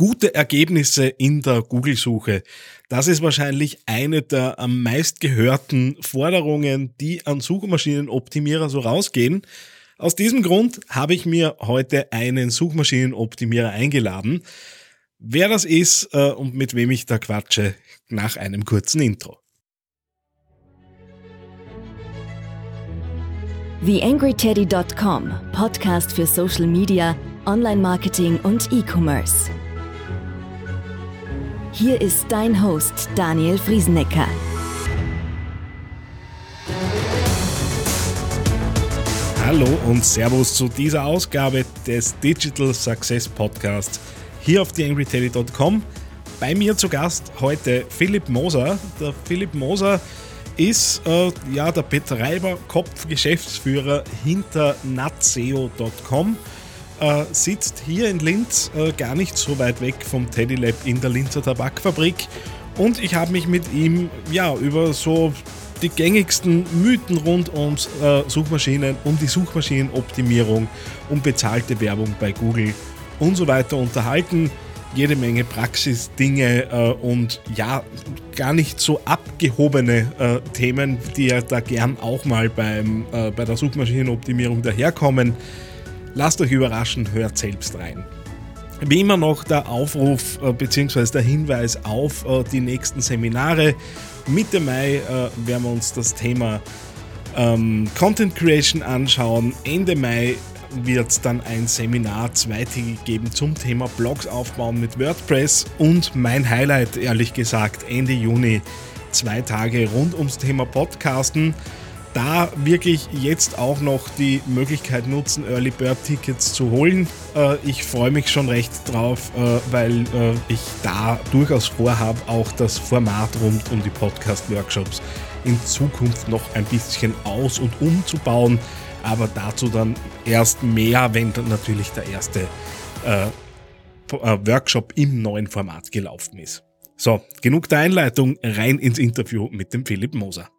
Gute Ergebnisse in der Google-Suche. Das ist wahrscheinlich eine der am meist gehörten Forderungen, die an Suchmaschinenoptimierer so rausgehen. Aus diesem Grund habe ich mir heute einen Suchmaschinenoptimierer eingeladen. Wer das ist äh, und mit wem ich da quatsche, nach einem kurzen Intro. TheAngryTeddy.com, Podcast für Social Media, Online-Marketing und E-Commerce. Hier ist dein Host Daniel Friesenecker. Hallo und Servus zu dieser Ausgabe des Digital Success Podcasts hier auf theangryteddy.com. Bei mir zu Gast heute Philipp Moser. Der Philipp Moser ist äh, ja der Betreiber, Kopf, Geschäftsführer hinter natseo.com äh, sitzt hier in Linz, äh, gar nicht so weit weg vom Teddy Lab in der Linzer Tabakfabrik. Und ich habe mich mit ihm ja über so die gängigsten Mythen rund ums äh, Suchmaschinen, um die Suchmaschinenoptimierung, um bezahlte Werbung bei Google und so weiter unterhalten. Jede Menge Praxisdinge äh, und ja, gar nicht so abgehobene äh, Themen, die ja da gern auch mal beim, äh, bei der Suchmaschinenoptimierung daherkommen. Lasst euch überraschen, hört selbst rein. Wie immer noch der Aufruf äh, bzw. der Hinweis auf äh, die nächsten Seminare. Mitte Mai äh, werden wir uns das Thema ähm, Content Creation anschauen. Ende Mai wird es dann ein Seminar zweitägig geben zum Thema Blogs aufbauen mit WordPress und mein Highlight, ehrlich gesagt, Ende Juni zwei Tage rund ums Thema Podcasten da wirklich jetzt auch noch die Möglichkeit nutzen, Early Bird Tickets zu holen. Äh, ich freue mich schon recht drauf, äh, weil äh, ich da durchaus vorhabe, auch das Format rund um die Podcast-Workshops in Zukunft noch ein bisschen aus- und umzubauen. Aber dazu dann erst mehr, wenn dann natürlich der erste Workshop im neuen Format gelaufen ist. So, genug der Einleitung, rein ins Interview mit dem Philipp Moser.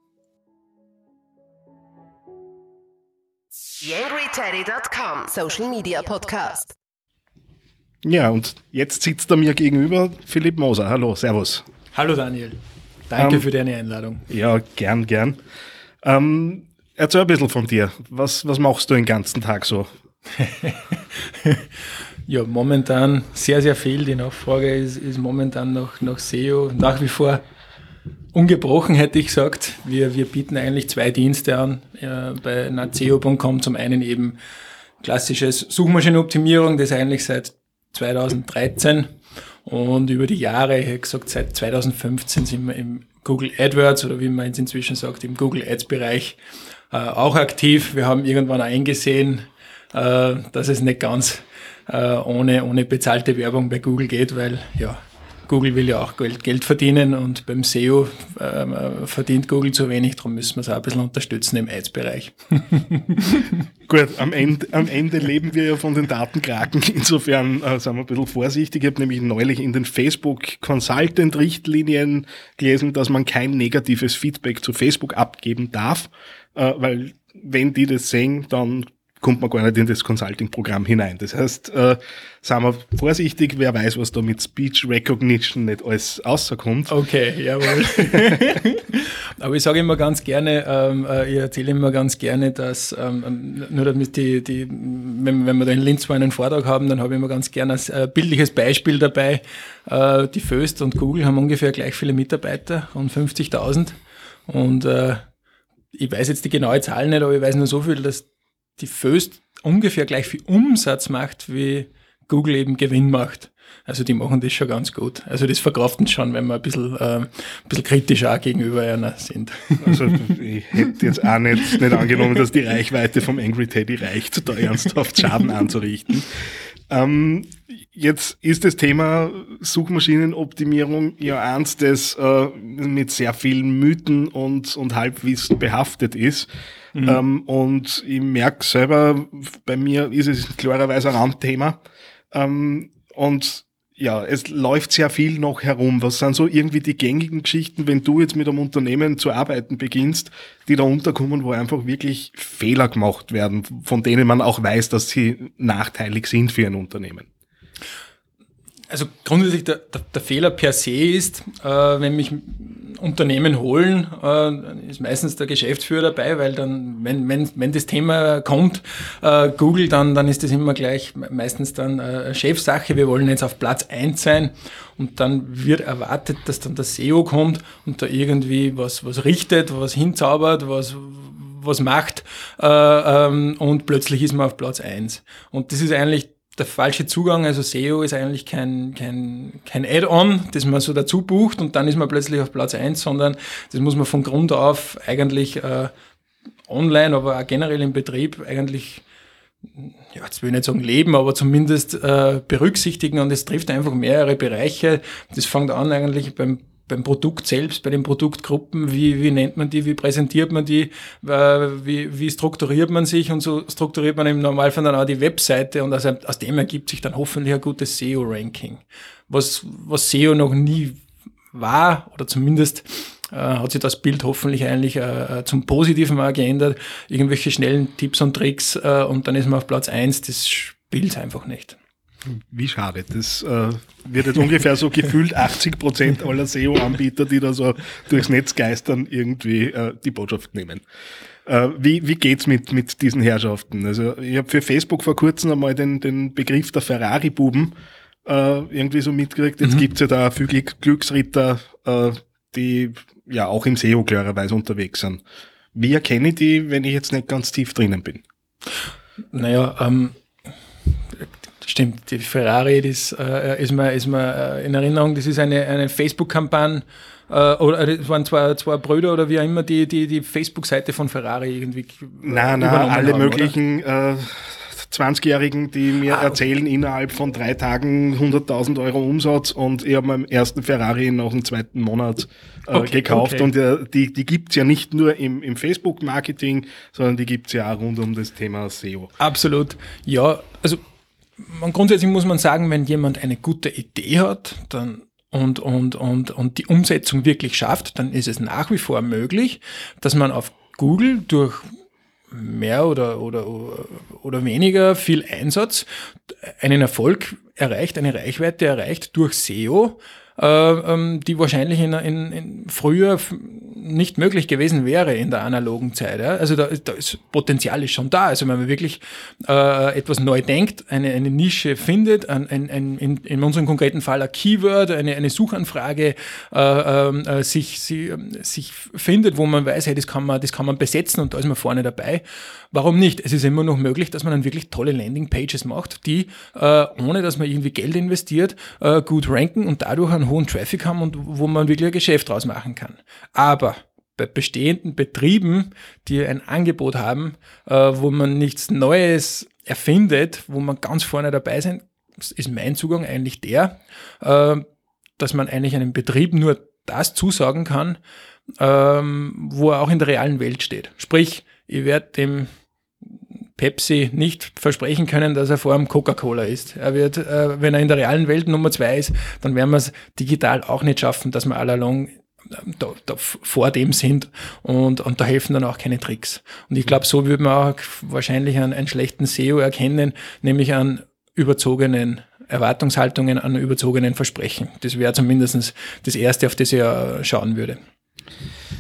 YangryTeddy.com Social Media Podcast. Ja, und jetzt sitzt er mir gegenüber Philipp Moser. Hallo, Servus. Hallo Daniel. Danke ähm, für deine Einladung. Ja, gern, gern. Ähm, erzähl ein bisschen von dir. Was, was machst du den ganzen Tag so? ja, momentan sehr, sehr viel. Die Nachfrage ist, ist momentan noch, noch SEO nach wie vor ungebrochen hätte ich gesagt. Wir, wir bieten eigentlich zwei Dienste an äh, bei naceo.com. Zum einen eben klassisches Suchmaschinenoptimierung, das eigentlich seit 2013 und über die Jahre, ich hätte gesagt, seit 2015 sind wir im Google AdWords oder wie man es inzwischen sagt, im Google Ads Bereich äh, auch aktiv. Wir haben irgendwann eingesehen, äh, dass es nicht ganz äh, ohne, ohne bezahlte Werbung bei Google geht, weil ja, Google will ja auch Geld, Geld verdienen und beim SEO ähm, äh, verdient Google zu wenig, darum müssen wir es auch ein bisschen unterstützen im Ads-Bereich. Gut, am Ende, am Ende leben wir ja von den Datenkraken, insofern äh, sind wir ein bisschen vorsichtig. Ich habe nämlich neulich in den Facebook Consultant-Richtlinien gelesen, dass man kein negatives Feedback zu Facebook abgeben darf, äh, weil wenn die das sehen, dann kommt man gar nicht in das Consulting-Programm hinein. Das heißt, äh, sagen wir vorsichtig, wer weiß, was da mit Speech Recognition nicht alles rauskommt. Okay, jawohl. Aber ich sage immer ganz gerne, ähm, äh, ich erzähle immer ganz gerne, dass ähm, nur damit die, die wenn, wenn wir da in Linz mal einen Vortrag haben, dann habe ich immer ganz gerne ein äh, bildliches Beispiel dabei. Äh, die Föst und Google haben ungefähr gleich viele Mitarbeiter, rund 50.000. Und äh, ich weiß jetzt die genaue Zahl nicht, aber ich weiß nur so viel, dass die Föst ungefähr gleich viel Umsatz macht, wie Google eben Gewinn macht. Also die machen das schon ganz gut. Also das verkraften schon, wenn wir ein bisschen, äh, ein bisschen kritisch auch gegenüber einer sind. Also ich hätte jetzt auch nicht, nicht angenommen, dass die Reichweite vom Angry Teddy reicht, da ernsthaft Schaden anzurichten. Ähm, jetzt ist das Thema Suchmaschinenoptimierung ja eins, das äh, mit sehr vielen Mythen und, und Halbwissen behaftet ist. Mhm. Ähm, und ich merke selber, bei mir ist es klarerweise ein Randthema. Ähm, und ja, es läuft sehr viel noch herum. Was sind so irgendwie die gängigen Geschichten, wenn du jetzt mit einem Unternehmen zu arbeiten beginnst, die da unterkommen, wo einfach wirklich Fehler gemacht werden, von denen man auch weiß, dass sie nachteilig sind für ein Unternehmen? Also grundsätzlich der, der, der, Fehler per se ist, äh, wenn mich Unternehmen holen, äh, ist meistens der Geschäftsführer dabei, weil dann, wenn, wenn, wenn das Thema kommt, äh, Google, dann, dann ist das immer gleich meistens dann äh, Chefsache. Wir wollen jetzt auf Platz eins sein und dann wird erwartet, dass dann der SEO kommt und da irgendwie was, was richtet, was hinzaubert, was, was macht äh, ähm, und plötzlich ist man auf Platz eins Und das ist eigentlich der falsche Zugang. Also SEO ist eigentlich kein, kein, kein Add-on, das man so dazu bucht und dann ist man plötzlich auf Platz eins, sondern das muss man von Grund auf eigentlich äh, online, aber auch generell im Betrieb eigentlich ja, jetzt will ich nicht sagen leben, aber zumindest äh, berücksichtigen und es trifft einfach mehrere Bereiche. Das fängt an eigentlich beim beim Produkt selbst, bei den Produktgruppen, wie, wie nennt man die, wie präsentiert man die, äh, wie, wie strukturiert man sich und so strukturiert man im Normalfall dann auch die Webseite und aus, aus dem ergibt sich dann hoffentlich ein gutes SEO-Ranking. Was, was SEO noch nie war oder zumindest äh, hat sich das Bild hoffentlich eigentlich äh, zum Positiven mal geändert. Irgendwelche schnellen Tipps und Tricks äh, und dann ist man auf Platz eins. das spielt einfach nicht. Wie schade. Das äh, wird jetzt ungefähr so gefühlt 80 Prozent aller SEO-Anbieter, die da so durchs Netz geistern, irgendwie äh, die Botschaft nehmen. Äh, wie wie geht's mit, mit diesen Herrschaften? Also ich habe für Facebook vor kurzem einmal den, den Begriff der Ferrari-Buben äh, irgendwie so mitgekriegt. Jetzt mhm. gibt's ja da viel Glücksritter, äh, die ja auch im SEO klarerweise unterwegs sind. Wie erkenne ich die, wenn ich jetzt nicht ganz tief drinnen bin? Naja, ähm, Stimmt, die Ferrari, das äh, ist, mir, ist mir äh, in Erinnerung, das ist eine, eine Facebook-Kampagne, äh, oder es waren zwei, zwei Brüder oder wie auch immer, die die, die Facebook-Seite von Ferrari irgendwie. Nein, nein, alle haben, möglichen äh, 20-Jährigen, die mir ah, erzählen, innerhalb von drei Tagen 100.000 Euro Umsatz und ich habe meinen ersten Ferrari nach dem zweiten Monat äh, okay, gekauft. Okay. Und äh, die, die gibt's ja nicht nur im, im Facebook-Marketing, sondern die gibt's ja auch rund um das Thema SEO. Absolut. Ja, also man, grundsätzlich muss man sagen, wenn jemand eine gute Idee hat, dann und, und, und, und die Umsetzung wirklich schafft, dann ist es nach wie vor möglich, dass man auf Google durch mehr oder, oder, oder weniger viel Einsatz einen Erfolg erreicht, eine Reichweite erreicht durch SEO, äh, ähm, die wahrscheinlich in, in, in früher nicht möglich gewesen wäre in der analogen Zeit. Ja? Also da, da ist Potenzial ist schon da. Also wenn man wirklich äh, etwas neu denkt, eine, eine Nische findet, ein, ein, ein, in, in unserem konkreten Fall ein Keyword, eine, eine Suchanfrage äh, ähm, äh, sich, sie, sich findet, wo man weiß, hey, das kann man, das kann man besetzen und da ist man vorne dabei. Warum nicht? Es ist immer noch möglich, dass man dann wirklich tolle Landingpages macht, die, äh, ohne dass man irgendwie Geld investiert, äh, gut ranken und dadurch einen hohen Traffic haben und wo man wirklich ein Geschäft draus machen kann. Aber bei bestehenden Betrieben, die ein Angebot haben, äh, wo man nichts Neues erfindet, wo man ganz vorne dabei sind, ist mein Zugang eigentlich der, äh, dass man eigentlich einem Betrieb nur das zusagen kann, ähm, wo er auch in der realen Welt steht. Sprich, ich werde dem Pepsi nicht versprechen können, dass er vor dem Coca-Cola ist. Er wird, äh, wenn er in der realen Welt Nummer zwei ist, dann werden wir es digital auch nicht schaffen, dass wir all along da, da vor dem sind und, und da helfen dann auch keine Tricks. Und ich glaube, so würde man auch wahrscheinlich einen, einen schlechten SEO erkennen, nämlich an überzogenen Erwartungshaltungen, an überzogenen Versprechen. Das wäre zumindest das Erste, auf das ich schauen würde.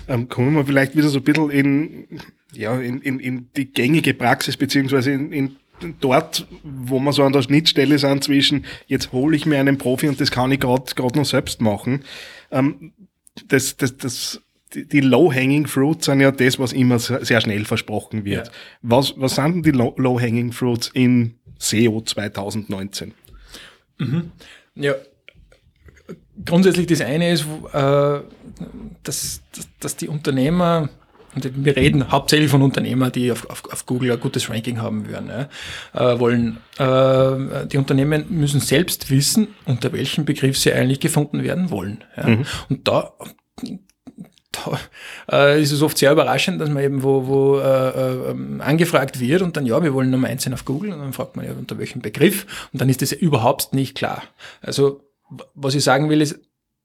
Ähm, kommen wir vielleicht wieder so ein bisschen in, ja, in, in, in die gängige Praxis, beziehungsweise in, in dort, wo wir so an der Schnittstelle sind zwischen, jetzt hole ich mir einen Profi und das kann ich gerade noch selbst machen. Ähm, das, das, das, die, die Low-Hanging Fruits sind ja das, was immer sehr schnell versprochen wird. Ja. Was, was sind denn die Low-Hanging Fruits in SEO 2019? Mhm. Ja, grundsätzlich das eine ist, äh, dass, dass die Unternehmer und wir reden hauptsächlich von Unternehmern, die auf, auf, auf Google ein gutes Ranking haben würden, ja, äh, wollen. Äh, die Unternehmen müssen selbst wissen, unter welchem Begriff sie eigentlich gefunden werden wollen. Ja. Mhm. Und da, da äh, ist es oft sehr überraschend, dass man eben wo, wo äh, äh, angefragt wird und dann, ja, wir wollen Nummer eins sein auf Google und dann fragt man ja, unter welchem Begriff und dann ist das überhaupt nicht klar. Also, was ich sagen will, ist,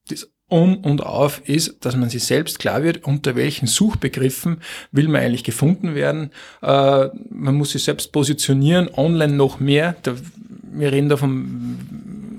das um und auf ist, dass man sich selbst klar wird, unter welchen Suchbegriffen will man eigentlich gefunden werden. Äh, man muss sich selbst positionieren, online noch mehr. Da, wir reden da vom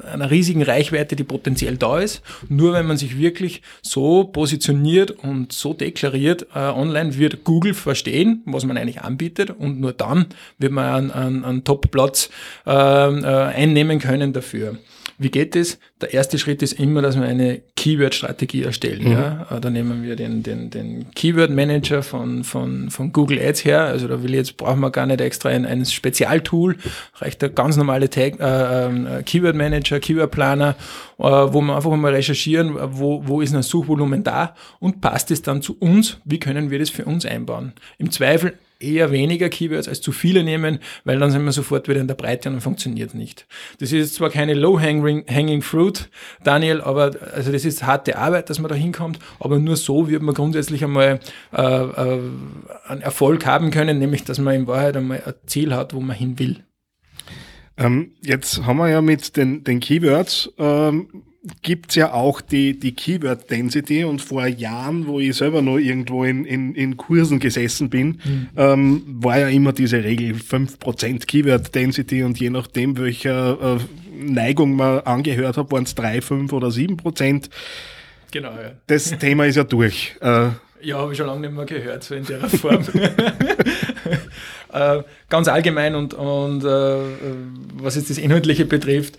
einer riesigen Reichweite, die potenziell da ist. Nur wenn man sich wirklich so positioniert und so deklariert äh, online, wird Google verstehen, was man eigentlich anbietet und nur dann wird man einen, einen, einen Top-Platz äh, äh, einnehmen können dafür. Wie geht es? Der erste Schritt ist immer, dass wir eine Keyword-Strategie erstellen. Mhm. Ja? Äh, da nehmen wir den, den, den Keyword-Manager von, von, von Google Ads her. Also da will ich jetzt, brauchen wir gar nicht extra ein, ein Spezialtool. Reicht der ganz normale Tag, äh, äh, Keyword-Manager, Keyword-Planer, äh, wo wir einfach mal recherchieren, wo, wo ist ein Suchvolumen da und passt es dann zu uns? Wie können wir das für uns einbauen? Im Zweifel eher weniger Keywords als zu viele nehmen, weil dann sind wir sofort wieder in der Breite und dann funktioniert nicht. Das ist zwar keine low-hanging fruit, Daniel, aber also das ist harte Arbeit, dass man da hinkommt, aber nur so wird man grundsätzlich einmal äh, äh, einen Erfolg haben können, nämlich dass man in Wahrheit einmal ein Ziel hat, wo man hin will. Ähm, jetzt haben wir ja mit den, den Keywords ähm, gibt's ja auch die, die Keyword Density und vor Jahren, wo ich selber noch irgendwo in, in, in Kursen gesessen bin, mhm. ähm, war ja immer diese Regel 5% Keyword Density und je nachdem, welcher äh, Neigung man angehört hat, waren es 3, 5 oder 7%. Genau, ja. Das Thema ist ja durch. Äh, ja, habe ich schon lange nicht mehr gehört, so in der Form. äh, ganz allgemein und, und äh, was jetzt das Inhaltliche betrifft,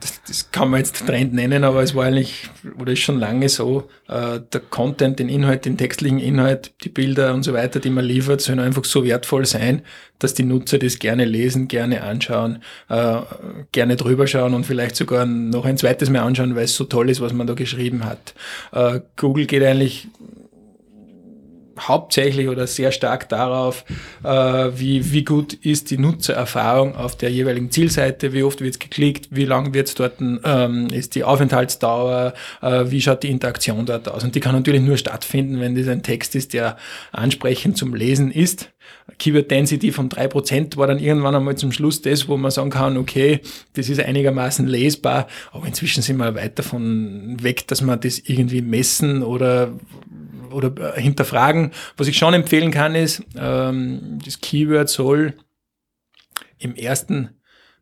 das, das, kann man jetzt Trend nennen, aber es war eigentlich, oder ist schon lange so, äh, der Content, den Inhalt, den textlichen Inhalt, die Bilder und so weiter, die man liefert, sollen einfach so wertvoll sein, dass die Nutzer das gerne lesen, gerne anschauen, äh, gerne drüber schauen und vielleicht sogar noch ein zweites Mal anschauen, weil es so toll ist, was man da geschrieben hat. Äh, Google geht eigentlich hauptsächlich oder sehr stark darauf, äh, wie, wie gut ist die Nutzererfahrung auf der jeweiligen Zielseite, wie oft wird geklickt, wie lang wird es dort, ähm, ist die Aufenthaltsdauer, äh, wie schaut die Interaktion dort aus. Und die kann natürlich nur stattfinden, wenn das ein Text ist, der ansprechend zum Lesen ist. Keyword Density von drei Prozent war dann irgendwann einmal zum Schluss das, wo man sagen kann, okay, das ist einigermaßen lesbar, aber inzwischen sind wir weit davon weg, dass man das irgendwie messen oder oder äh, hinterfragen. Was ich schon empfehlen kann, ist, ähm, das Keyword soll im ersten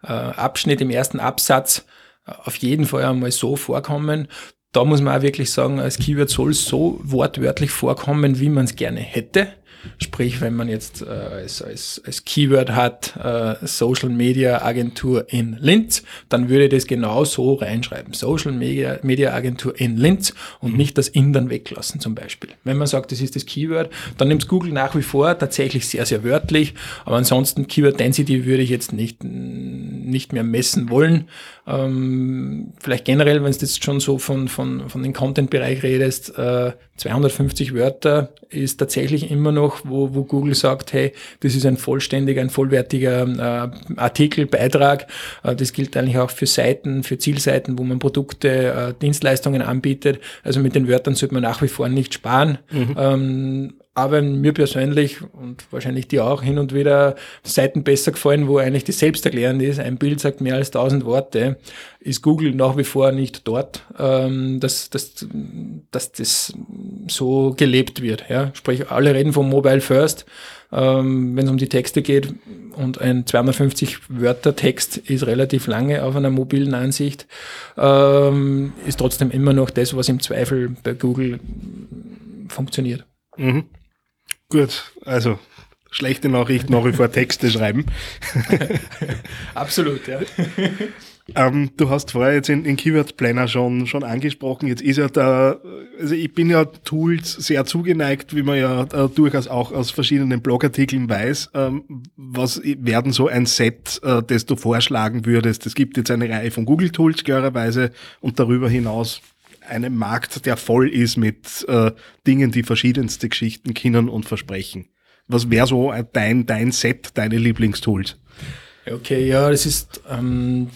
äh, Abschnitt, im ersten Absatz äh, auf jeden Fall einmal so vorkommen. Da muss man auch wirklich sagen, als Keyword soll so wortwörtlich vorkommen, wie man es gerne hätte. Sprich, wenn man jetzt äh, als, als, als Keyword hat äh, Social Media Agentur in Linz, dann würde das genau so reinschreiben. Social Media, Media Agentur in Linz und mhm. nicht das in dann weglassen zum Beispiel. Wenn man sagt, das ist das Keyword, dann nimmt Google nach wie vor tatsächlich sehr, sehr wörtlich. Aber ansonsten Keyword Density würde ich jetzt nicht, nicht mehr messen wollen. Ähm, vielleicht generell, wenn du jetzt schon so von, von, von den Content-Bereich redest, äh, 250 Wörter ist tatsächlich immer noch, wo, wo Google sagt, hey, das ist ein vollständiger, ein vollwertiger äh, Artikel, Beitrag. Äh, das gilt eigentlich auch für Seiten, für Zielseiten, wo man Produkte, äh, Dienstleistungen anbietet. Also mit den Wörtern sollte man nach wie vor nicht sparen. Mhm. Ähm, aber mir persönlich und wahrscheinlich dir auch hin und wieder Seiten besser gefallen, wo eigentlich das selbsterklärend ist. Ein Bild sagt mehr als tausend Worte. Ist Google nach wie vor nicht dort, ähm, dass, dass, dass das so gelebt wird. Ja? Sprich, alle reden vom Mobile First, ähm, wenn es um die Texte geht. Und ein 250 Wörter Text ist relativ lange auf einer mobilen Ansicht, ähm, ist trotzdem immer noch das, was im Zweifel bei Google funktioniert. Mhm. Gut, also schlechte Nachricht nach wie vor Texte schreiben. Absolut, ja. Ähm, du hast vorher jetzt in, in Keyword Planner schon, schon angesprochen. Jetzt ist ja da, also ich bin ja Tools sehr zugeneigt, wie man ja äh, durchaus auch aus verschiedenen Blogartikeln weiß. Ähm, was werden so ein Set, äh, das du vorschlagen würdest? Es gibt jetzt eine Reihe von Google Tools klarerweise und darüber hinaus einem Markt, der voll ist mit äh, Dingen, die verschiedenste Geschichten kennen und versprechen. Was wäre so dein, dein Set, deine Lieblingstools? Okay, ja, das ist ähm,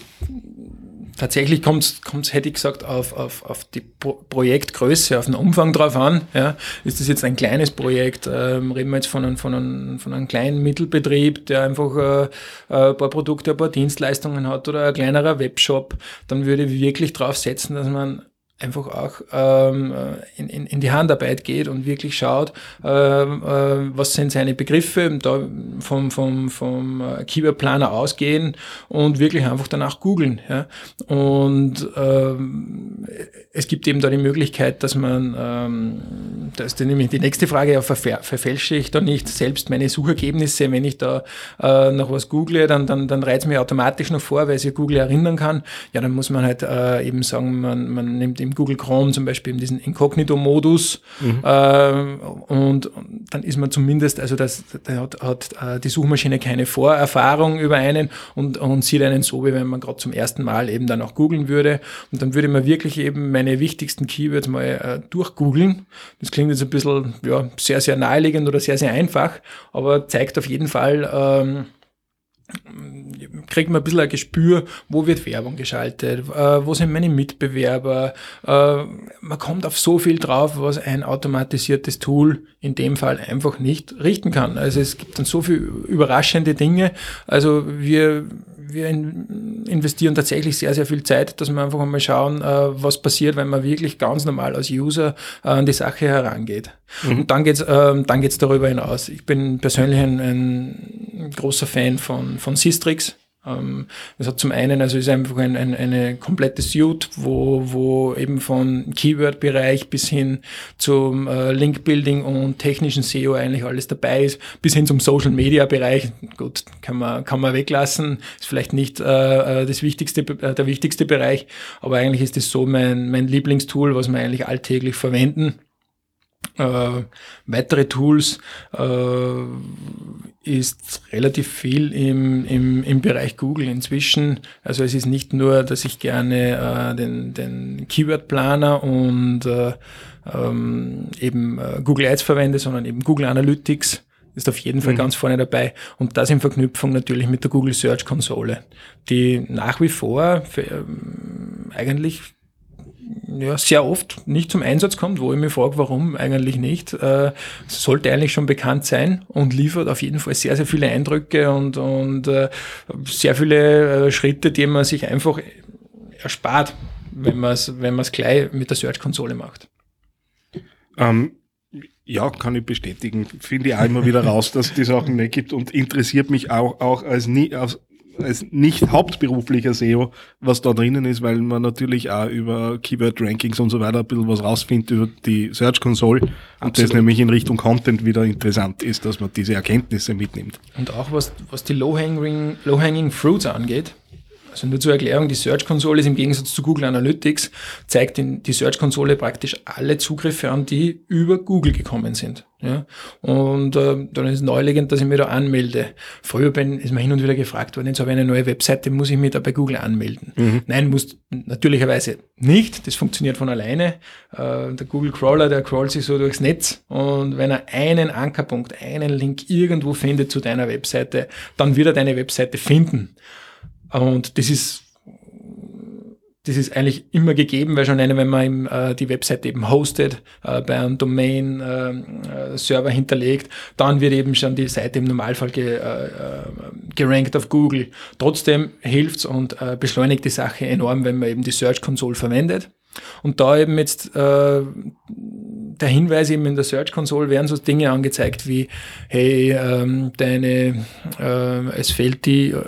tatsächlich kommt es, hätte ich gesagt, auf, auf, auf die Pro Projektgröße, auf den Umfang drauf an. Ja. Ist das jetzt ein kleines Projekt? Ähm, reden wir jetzt von einem, von, einem, von einem kleinen Mittelbetrieb, der einfach äh, ein paar Produkte, ein paar Dienstleistungen hat oder ein kleinerer Webshop, dann würde ich wirklich drauf setzen, dass man einfach auch ähm, in, in, in die Handarbeit geht und wirklich schaut, ähm, äh, was sind seine Begriffe, da vom, vom, vom Keyword-Planer ausgehen und wirklich einfach danach googeln. Ja. Und ähm, es gibt eben da die Möglichkeit, dass man, ähm, das ist nämlich die nächste Frage, ja, verfä verfälsche ich da nicht selbst meine Suchergebnisse, wenn ich da äh, nach was google, dann, dann, dann reizt mir automatisch noch vor, weil sich Google erinnern kann. Ja, dann muss man halt äh, eben sagen, man, man nimmt im Google Chrome zum Beispiel in diesen Inkognito-Modus mhm. äh, und, dann ist man zumindest, also das, da hat, hat äh, die Suchmaschine keine Vorerfahrung über einen und, und sieht einen so, wie wenn man gerade zum ersten Mal eben dann auch googeln würde und dann würde man wirklich eben meine wichtigsten Keywords mal äh, durchgoogeln. Das klingt jetzt ein bisschen ja, sehr, sehr naheliegend oder sehr, sehr einfach, aber zeigt auf jeden Fall, ähm, kriegt man ein bisschen ein Gespür, wo wird Werbung geschaltet, äh, wo sind meine Mitbewerber. Äh, man kommt auf so viel drauf, was ein automatisiertes Tool in dem Fall einfach nicht richten kann. Also es gibt dann so viel überraschende Dinge. Also wir wir investieren tatsächlich sehr, sehr viel Zeit, dass wir einfach einmal schauen, äh, was passiert, wenn man wirklich ganz normal als User äh, an die Sache herangeht. Mhm. Und dann geht's, äh, dann geht's darüber hinaus. Ich bin persönlich ein, ein großer Fan von, von Systrix. Ähm, das hat zum einen, also ist einfach ein, ein, eine komplette Suite, wo, wo eben von Keyword-Bereich bis hin zum äh, Link-Building und technischen SEO eigentlich alles dabei ist, bis hin zum Social-Media-Bereich. Gut, kann man, kann man weglassen, ist vielleicht nicht äh, äh das wichtigste, äh, der wichtigste Bereich, aber eigentlich ist das so mein, mein Lieblingstool, was wir eigentlich alltäglich verwenden. Äh, weitere Tools äh, ist relativ viel im, im, im Bereich Google inzwischen. Also es ist nicht nur, dass ich gerne äh, den, den Keyword-Planer und äh, ähm, eben äh, Google Ads verwende, sondern eben Google Analytics ist auf jeden Fall mhm. ganz vorne dabei. Und das in Verknüpfung natürlich mit der Google Search Konsole, die nach wie vor für, ähm, eigentlich ja, sehr oft nicht zum Einsatz kommt, wo ich mich frage, warum eigentlich nicht. Äh, sollte eigentlich schon bekannt sein und liefert auf jeden Fall sehr, sehr viele Eindrücke und, und äh, sehr viele äh, Schritte, die man sich einfach erspart, wenn man es wenn gleich mit der Search-Konsole macht. Ähm, ja, kann ich bestätigen. Finde ich auch immer wieder raus, dass es die Sachen nicht gibt und interessiert mich auch, auch als, nie, als als nicht hauptberuflicher SEO, was da drinnen ist, weil man natürlich auch über Keyword-Rankings und so weiter ein bisschen was rausfindet über die Search Console Absolut. und das nämlich in Richtung Content wieder interessant ist, dass man diese Erkenntnisse mitnimmt. Und auch was, was die Low-Hanging Low -hanging Fruits angeht, also nur zur Erklärung, die Search-Konsole ist im Gegensatz zu Google Analytics, zeigt in die Search-Konsole praktisch alle Zugriffe an, die über Google gekommen sind. Ja? Und äh, dann ist es naheliegend, dass ich mich da anmelde. Früher bin, ist mir hin und wieder gefragt worden, jetzt habe ich eine neue Webseite, muss ich mich da bei Google anmelden? Mhm. Nein, muss natürlicherweise nicht. Das funktioniert von alleine. Äh, der Google Crawler, der crawlt sich so durchs Netz und wenn er einen Ankerpunkt, einen Link irgendwo findet zu deiner Webseite, dann wird er deine Webseite finden. Und das ist, das ist eigentlich immer gegeben, weil schon eine, wenn man eben, äh, die Webseite eben hostet, äh, bei einem Domain-Server äh, hinterlegt, dann wird eben schon die Seite im Normalfall ge, äh, äh, gerankt auf Google. Trotzdem hilft's und beschleunigt die Sache enorm, wenn man eben die Search Console verwendet. Und da eben jetzt äh, der Hinweis eben in der Search Console werden so Dinge angezeigt wie, hey, ähm, deine, äh, es fehlt die äh,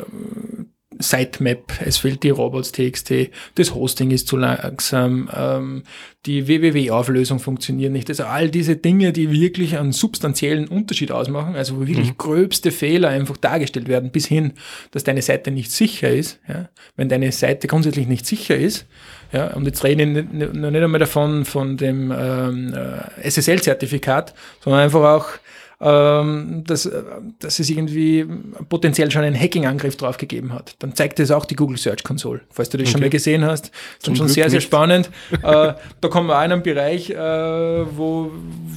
Sitemap, es fehlt die Robots.txt, das Hosting ist zu langsam, ähm, die WWW-Auflösung funktioniert nicht. Also all diese Dinge, die wirklich einen substanziellen Unterschied ausmachen, also wo wirklich mhm. gröbste Fehler einfach dargestellt werden, bis hin, dass deine Seite nicht sicher ist. Ja? Wenn deine Seite grundsätzlich nicht sicher ist, ja, und jetzt rede ich noch nicht einmal davon, von dem ähm, äh, SSL-Zertifikat, sondern einfach auch ähm, dass, äh, dass es irgendwie potenziell schon einen Hacking-Angriff drauf gegeben hat. Dann zeigt es auch die Google Search Console, falls du das okay. schon mal gesehen hast. Das ist schon Glück sehr, sehr spannend. äh, da kommen wir auch in einen Bereich, äh, wo,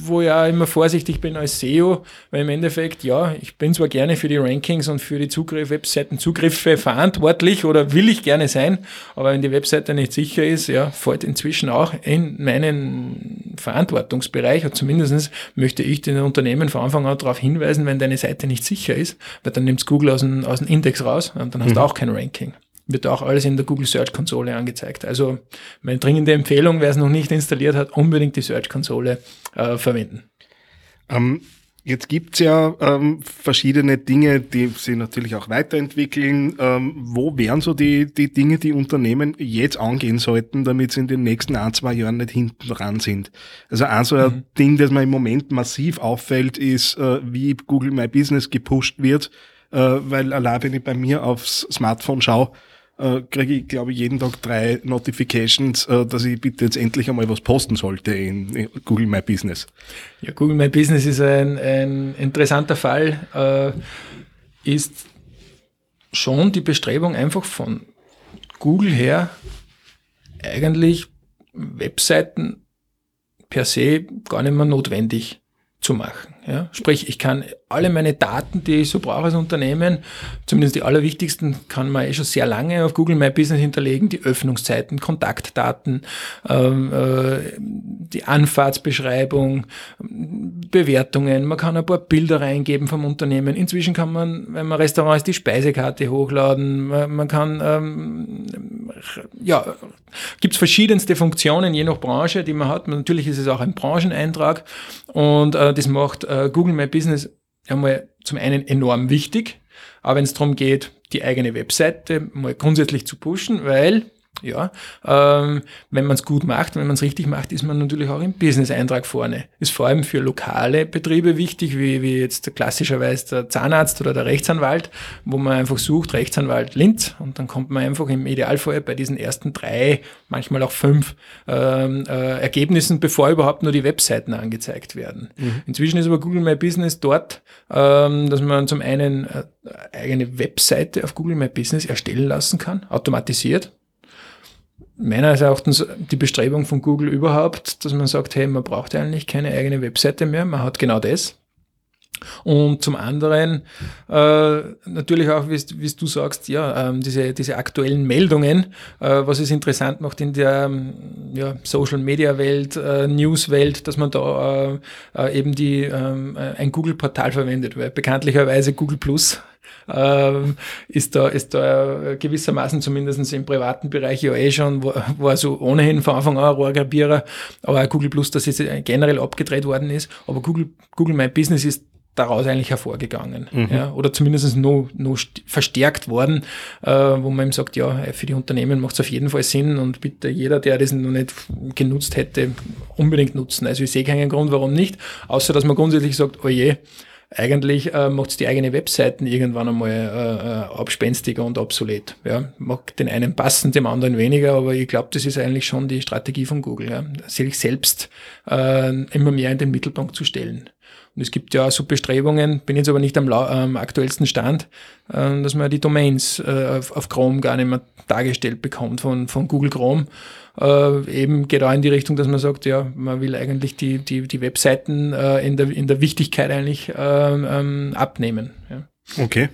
wo ja immer vorsichtig bin als SEO, weil im Endeffekt, ja, ich bin zwar gerne für die Rankings und für die Zugriff, Webseitenzugriffe verantwortlich oder will ich gerne sein, aber wenn die Webseite nicht sicher ist, ja, fällt inzwischen auch in meinen Verantwortungsbereich und zumindest möchte ich den Unternehmen von Anfang an darauf hinweisen, wenn deine Seite nicht sicher ist, weil dann nimmst Google aus dem, aus dem Index raus und dann hast mhm. du auch kein Ranking. wird auch alles in der Google Search Konsole angezeigt. Also meine dringende Empfehlung, wer es noch nicht installiert hat, unbedingt die Search Konsole äh, verwenden. Ähm, Jetzt gibt's ja ähm, verschiedene Dinge, die sich natürlich auch weiterentwickeln. Ähm, wo wären so die, die Dinge, die Unternehmen jetzt angehen sollten, damit sie in den nächsten ein, zwei Jahren nicht hinten dran sind? Also ein so ein mhm. Ding, das mir im Moment massiv auffällt, ist, äh, wie Google My Business gepusht wird, äh, weil allein wenn ich bei mir aufs Smartphone schaue, äh, kriege ich, glaube ich, jeden Tag drei Notifications, äh, dass ich bitte jetzt endlich einmal was posten sollte in, in Google My Business. Ja, Google My Business ist ein, ein interessanter Fall, äh, ist schon die Bestrebung einfach von Google her eigentlich Webseiten per se gar nicht mehr notwendig zu machen. Ja? Sprich, ich kann alle meine Daten, die ich so brauche als Unternehmen, zumindest die allerwichtigsten, kann man eh schon sehr lange auf Google My Business hinterlegen, die Öffnungszeiten, Kontaktdaten, ähm, äh, die Anfahrtsbeschreibung, Bewertungen, man kann ein paar Bilder reingeben vom Unternehmen. Inzwischen kann man, wenn man Restaurant ist, die Speisekarte hochladen, man, man kann, ähm, ja, gibt es verschiedenste Funktionen, je nach Branche, die man hat. Natürlich ist es auch ein Brancheneintrag und äh, das macht äh, Google My Business einmal zum einen enorm wichtig, aber wenn es darum geht, die eigene Webseite mal grundsätzlich zu pushen, weil ja, ähm, wenn man es gut macht, wenn man es richtig macht, ist man natürlich auch im Business-Eintrag vorne. Ist vor allem für lokale Betriebe wichtig, wie, wie jetzt klassischerweise der Zahnarzt oder der Rechtsanwalt, wo man einfach sucht, Rechtsanwalt Linz, und dann kommt man einfach im Idealfall bei diesen ersten drei, manchmal auch fünf ähm, äh, Ergebnissen, bevor überhaupt nur die Webseiten angezeigt werden. Mhm. Inzwischen ist aber Google My Business dort, ähm, dass man zum einen äh, eigene Webseite auf Google My Business erstellen lassen kann, automatisiert meines Erachtens die Bestrebung von Google überhaupt, dass man sagt, hey, man braucht eigentlich keine eigene Webseite mehr, man hat genau das. Und zum anderen äh, natürlich auch, wie du sagst, ja, ähm, diese, diese aktuellen Meldungen, äh, was es interessant macht in der ähm, ja, Social-Media-Welt, äh, News-Welt, dass man da äh, äh, eben die, ähm, ein Google-Portal verwendet, weil bekanntlicherweise Google Plus ähm, ist da, ist da gewissermaßen zumindest im privaten Bereich ja eh schon, war so ohnehin von Anfang an ein Rohrgrabierer, aber Google Plus, das jetzt generell abgedreht worden ist, aber Google, Google My Business ist daraus eigentlich hervorgegangen. Mhm. Ja, oder zumindest noch, noch verstärkt worden, äh, wo man eben sagt, ja, für die Unternehmen macht es auf jeden Fall Sinn und bitte jeder, der das noch nicht genutzt hätte, unbedingt nutzen. Also ich sehe keinen Grund, warum nicht, außer dass man grundsätzlich sagt, oh je, eigentlich äh, macht die eigene Webseiten irgendwann einmal äh, äh, abspenstiger und obsolet. Ja. Mag den einen passen, dem anderen weniger, aber ich glaube, das ist eigentlich schon die Strategie von Google, ja. sich selbst äh, immer mehr in den Mittelpunkt zu stellen. Und es gibt ja so Bestrebungen, bin jetzt aber nicht am ähm, aktuellsten Stand, äh, dass man die Domains äh, auf, auf, Chrome gar nicht mehr dargestellt bekommt von, von Google Chrome. Äh, eben geht auch in die Richtung, dass man sagt, ja, man will eigentlich die, die, die Webseiten äh, in, der, in der Wichtigkeit eigentlich ähm, ähm, abnehmen. Ja. Okay.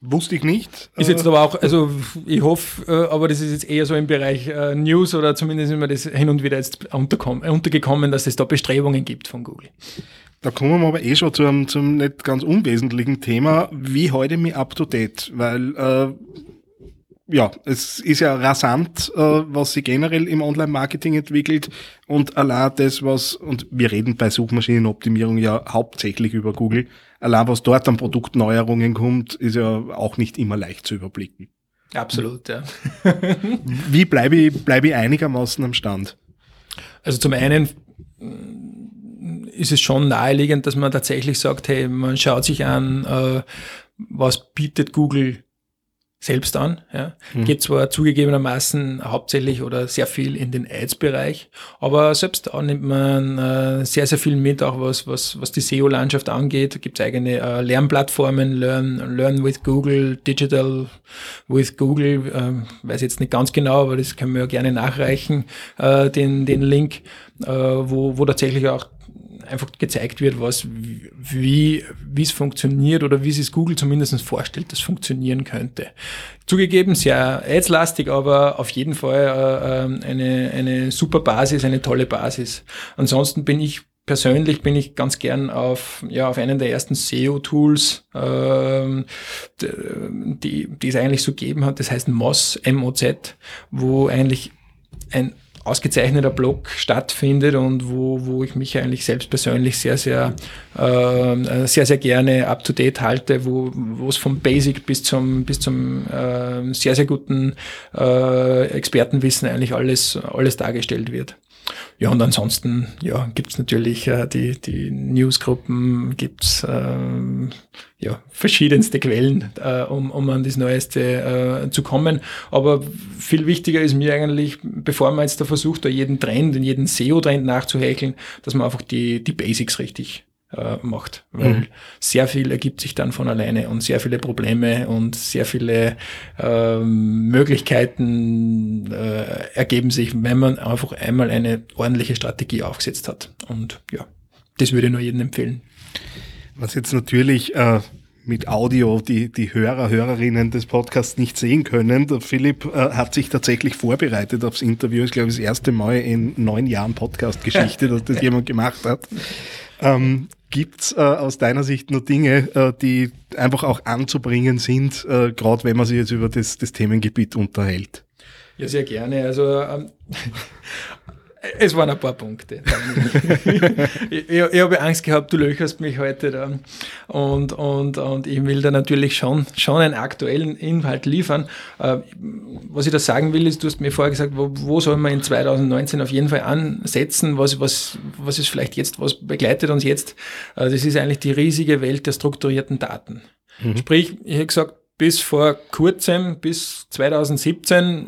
Wusste ich nicht. Ist jetzt aber auch, also ich hoffe, äh, aber das ist jetzt eher so im Bereich äh, News oder zumindest ist mir das hin und wieder jetzt untergekommen, dass es da Bestrebungen gibt von Google. Da kommen wir aber eh schon zum, zum nicht ganz unwesentlichen Thema. Wie ich mich up to date? Weil, äh, ja, es ist ja rasant, äh, was sich generell im Online-Marketing entwickelt und allein das, was, und wir reden bei Suchmaschinenoptimierung ja hauptsächlich über Google, allein was dort an Produktneuerungen kommt, ist ja auch nicht immer leicht zu überblicken. Absolut, ja. Wie bleibe ich, bleibe ich einigermaßen am Stand? Also zum einen ist es schon naheliegend, dass man tatsächlich sagt, hey, man schaut sich an, äh, was bietet Google selbst an. Ja. Mhm. Geht zwar zugegebenermaßen hauptsächlich oder sehr viel in den Ads-Bereich, aber selbst da nimmt man äh, sehr, sehr viel mit, auch was, was, was die SEO-Landschaft angeht. Da gibt es eigene äh, Lernplattformen, Learn, Learn with Google, Digital with Google, äh, weiß jetzt nicht ganz genau, aber das können wir ja gerne nachreichen, äh, den, den Link, äh, wo, wo tatsächlich auch einfach gezeigt wird, was, wie, wie es funktioniert oder wie es Google zumindest vorstellt, dass funktionieren könnte. Zugegeben, sehr ads-lastig, aber auf jeden Fall äh, ähm, eine, eine super Basis, eine tolle Basis. Ansonsten bin ich persönlich bin ich ganz gern auf, ja, auf einen der ersten SEO-Tools, ähm, die, die es eigentlich so gegeben hat. Das heißt MOZ, M-O-Z, wo eigentlich ein ausgezeichneter Blog stattfindet und wo, wo ich mich eigentlich selbst persönlich sehr, sehr, äh, sehr, sehr gerne up to date halte, wo, wo es vom Basic bis zum, bis zum äh, sehr, sehr guten äh, Expertenwissen eigentlich alles, alles dargestellt wird. Ja, und ansonsten ja, gibt's natürlich äh, die, die Newsgruppen, gibt's ähm, ja, verschiedenste Quellen, äh, um, um an das Neueste äh, zu kommen. Aber viel wichtiger ist mir eigentlich, bevor man jetzt da versucht, da jeden Trend, jeden SEO-Trend nachzuhäkeln, dass man einfach die, die Basics richtig äh, macht, weil mhm. sehr viel ergibt sich dann von alleine und sehr viele Probleme und sehr viele äh, Möglichkeiten äh, ergeben sich, wenn man einfach einmal eine ordentliche Strategie aufgesetzt hat. Und ja, das würde ich nur jedem empfehlen. Was jetzt natürlich äh, mit Audio die, die Hörer, Hörerinnen des Podcasts nicht sehen können. Der Philipp äh, hat sich tatsächlich vorbereitet aufs Interview. Ich glaube, das erste Mal in neun Jahren Podcast-Geschichte, dass das jemand gemacht hat. Ähm, Gibt es äh, aus deiner Sicht nur Dinge, äh, die einfach auch anzubringen sind, äh, gerade wenn man sich jetzt über das, das Themengebiet unterhält? Ja, sehr gerne. Also ähm, es waren ein paar Punkte. ich, ich, ich, habe Angst gehabt, du löcherst mich heute da. Und, und, und ich will da natürlich schon, schon einen aktuellen Inhalt liefern. Äh, was ich da sagen will, ist, du hast mir vorher gesagt, wo, wo soll man in 2019 auf jeden Fall ansetzen? Was, was, was ist vielleicht jetzt, was begleitet uns jetzt? Äh, das ist eigentlich die riesige Welt der strukturierten Daten. Mhm. Sprich, ich habe gesagt, bis vor kurzem, bis 2017,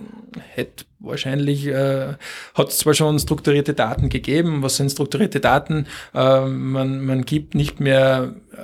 hätte wahrscheinlich, äh, hat es zwar schon strukturierte Daten gegeben. Was sind strukturierte Daten? Äh, man, man gibt nicht mehr äh,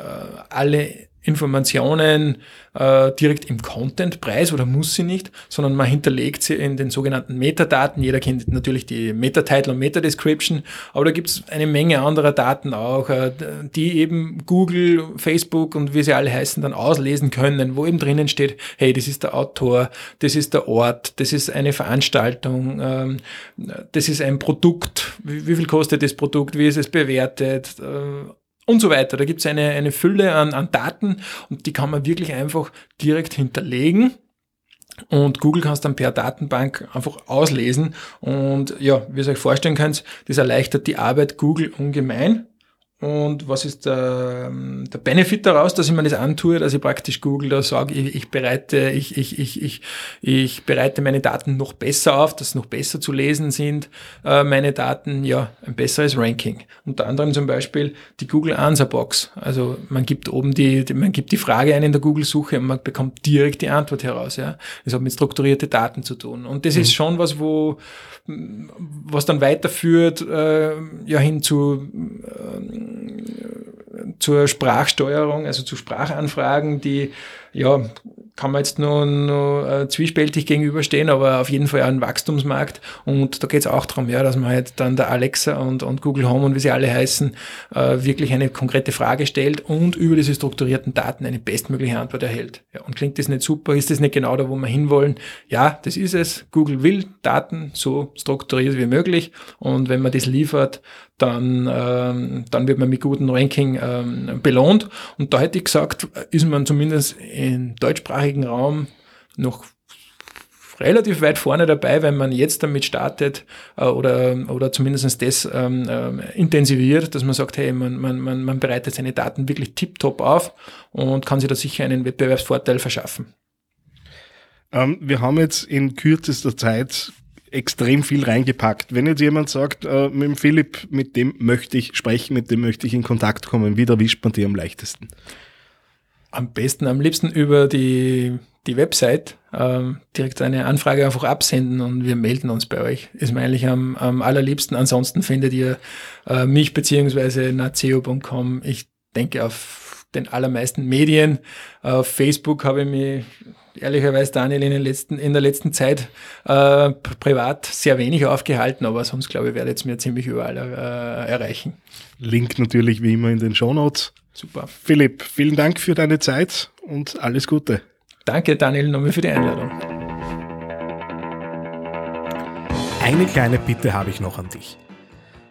alle Informationen äh, direkt im Content-Preis oder muss sie nicht, sondern man hinterlegt sie in den sogenannten Metadaten. Jeder kennt natürlich die Meta-Title und Meta-Description, aber da gibt es eine Menge anderer Daten auch, äh, die eben Google, Facebook und wie sie alle heißen, dann auslesen können, wo eben drinnen steht, hey, das ist der Autor, das ist der Ort, das ist eine Veranstaltung, ähm, das ist ein Produkt, wie, wie viel kostet das Produkt, wie ist es bewertet, äh, und so weiter. Da gibt es eine, eine Fülle an, an Daten und die kann man wirklich einfach direkt hinterlegen. Und Google kannst dann per Datenbank einfach auslesen. Und ja, wie ihr euch vorstellen könnt, das erleichtert die Arbeit Google ungemein. Und was ist der, der Benefit daraus, dass ich mir das antue, dass ich praktisch Google da sage, ich, ich, bereite, ich, ich, ich, ich, ich bereite meine Daten noch besser auf, dass noch besser zu lesen sind, äh, meine Daten, ja, ein besseres Ranking. Unter anderem zum Beispiel die Google Answer Box. Also man gibt oben die, die man gibt die Frage ein in der Google-Suche und man bekommt direkt die Antwort heraus. Ja, Das hat mit strukturierte Daten zu tun. Und das mhm. ist schon was, wo was dann weiterführt äh, ja hin zu äh, zur Sprachsteuerung, also zu Sprachanfragen, die ja kann man jetzt nur, äh, zwiespältig gegenüberstehen, aber auf jeden Fall ein Wachstumsmarkt. Und da geht es auch darum, ja, dass man halt dann der Alexa und, und Google Home und wie sie alle heißen, äh, wirklich eine konkrete Frage stellt und über diese strukturierten Daten eine bestmögliche Antwort erhält. Ja, und klingt das nicht super? Ist das nicht genau da, wo wir hinwollen? Ja, das ist es. Google will Daten so strukturiert wie möglich. Und wenn man das liefert, dann, ähm, dann wird man mit gutem Ranking ähm, belohnt. Und da hätte ich gesagt, ist man zumindest im deutschsprachigen Raum noch relativ weit vorne dabei, wenn man jetzt damit startet äh, oder, oder zumindest das ähm, äh, intensiviert, dass man sagt, hey, man, man, man, man bereitet seine Daten wirklich tiptop auf und kann sich da sicher einen Wettbewerbsvorteil verschaffen. Ähm, wir haben jetzt in kürzester Zeit extrem viel reingepackt. Wenn jetzt jemand sagt, äh, mit dem Philipp, mit dem möchte ich sprechen, mit dem möchte ich in Kontakt kommen, wie erwischt man die am leichtesten? Am besten, am liebsten über die, die Website ähm, direkt eine Anfrage einfach absenden und wir melden uns bei euch. Ist mir eigentlich am, am allerliebsten. Ansonsten findet ihr äh, mich beziehungsweise naceo.com. Ich denke auf den allermeisten Medien. Auf Facebook habe ich mich ehrlicherweise, Daniel, in, letzten, in der letzten Zeit äh, privat sehr wenig aufgehalten, aber sonst, glaube ich, werdet ihr mir ziemlich überall äh, erreichen. Link natürlich wie immer in den Show Notes. Super. Philipp, vielen Dank für deine Zeit und alles Gute. Danke, Daniel, nochmal für die Einladung. Eine kleine Bitte habe ich noch an dich.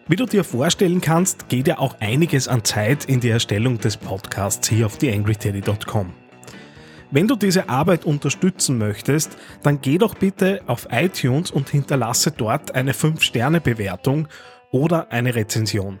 Wie du dir vorstellen kannst, geht ja auch einiges an Zeit in die Erstellung des Podcasts hier auf theangryteddy.com. Wenn du diese Arbeit unterstützen möchtest, dann geh doch bitte auf iTunes und hinterlasse dort eine 5-Sterne-Bewertung oder eine Rezension.